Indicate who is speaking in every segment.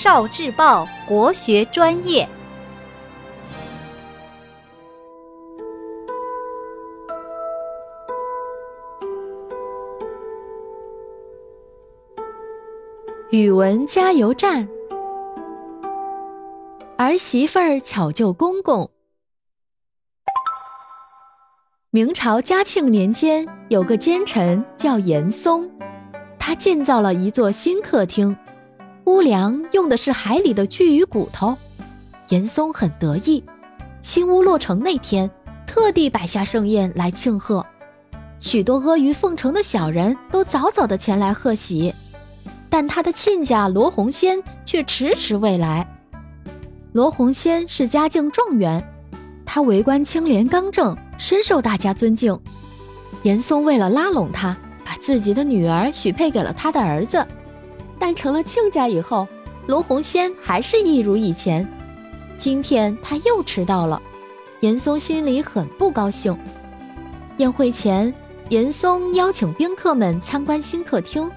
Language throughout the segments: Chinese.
Speaker 1: 少智报国学专业。
Speaker 2: 语文加油站，儿媳妇儿巧救公公。明朝嘉庆年间，有个奸臣叫严嵩，他建造了一座新客厅，屋梁用的是海里的巨鱼骨头。严嵩很得意，新屋落成那天，特地摆下盛宴来庆贺，许多阿谀奉承的小人都早早的前来贺喜。但他的亲家罗红仙却迟迟未来。罗红仙是家境状元，他为官清廉刚正，深受大家尊敬。严嵩为了拉拢他，把自己的女儿许配给了他的儿子。但成了亲家以后，罗红仙还是一如以前。今天他又迟到了，严嵩心里很不高兴。宴会前，严嵩邀请宾客们参观新客厅。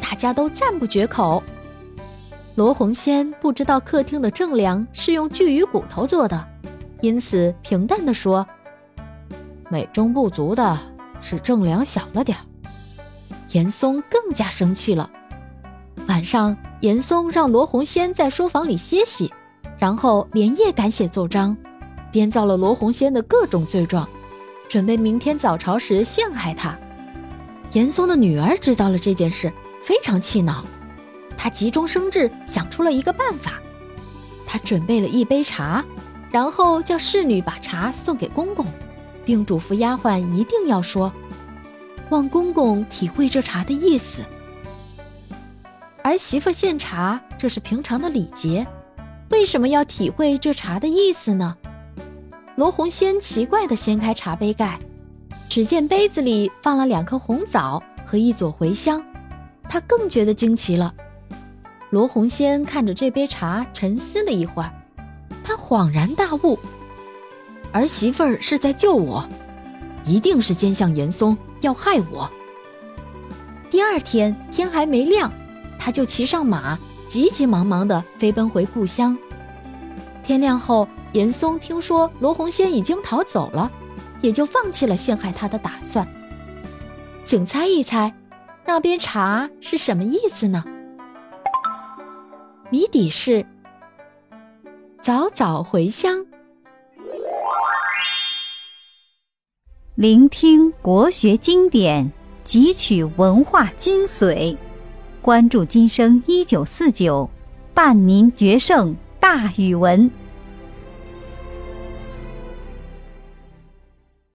Speaker 2: 大家都赞不绝口。罗红仙不知道客厅的正梁是用巨鱼骨头做的，因此平淡地说：“美中不足的是正梁小了点儿。”严嵩更加生气了。晚上，严嵩让罗红仙在书房里歇息，然后连夜赶写奏章，编造了罗红仙的各种罪状，准备明天早朝时陷害他。严嵩的女儿知道了这件事。非常气恼，她急中生智，想出了一个办法。她准备了一杯茶，然后叫侍女把茶送给公公，并嘱咐丫鬟一定要说：“望公公体会这茶的意思。”儿媳妇献茶，这是平常的礼节，为什么要体会这茶的意思呢？罗红仙奇怪地掀开茶杯盖，只见杯子里放了两颗红枣和一撮茴香。他更觉得惊奇了。罗红仙看着这杯茶，沉思了一会儿，他恍然大悟：儿媳妇儿是在救我，一定是奸相严嵩要害我。第二天天还没亮，他就骑上马，急急忙忙地飞奔回故乡。天亮后，严嵩听说罗红仙已经逃走了，也就放弃了陷害他的打算。请猜一猜。那杯茶是什么意思呢？谜底是早早回乡。
Speaker 1: 聆听国学经典，汲取文化精髓，关注今生一九四九，伴您决胜大语文。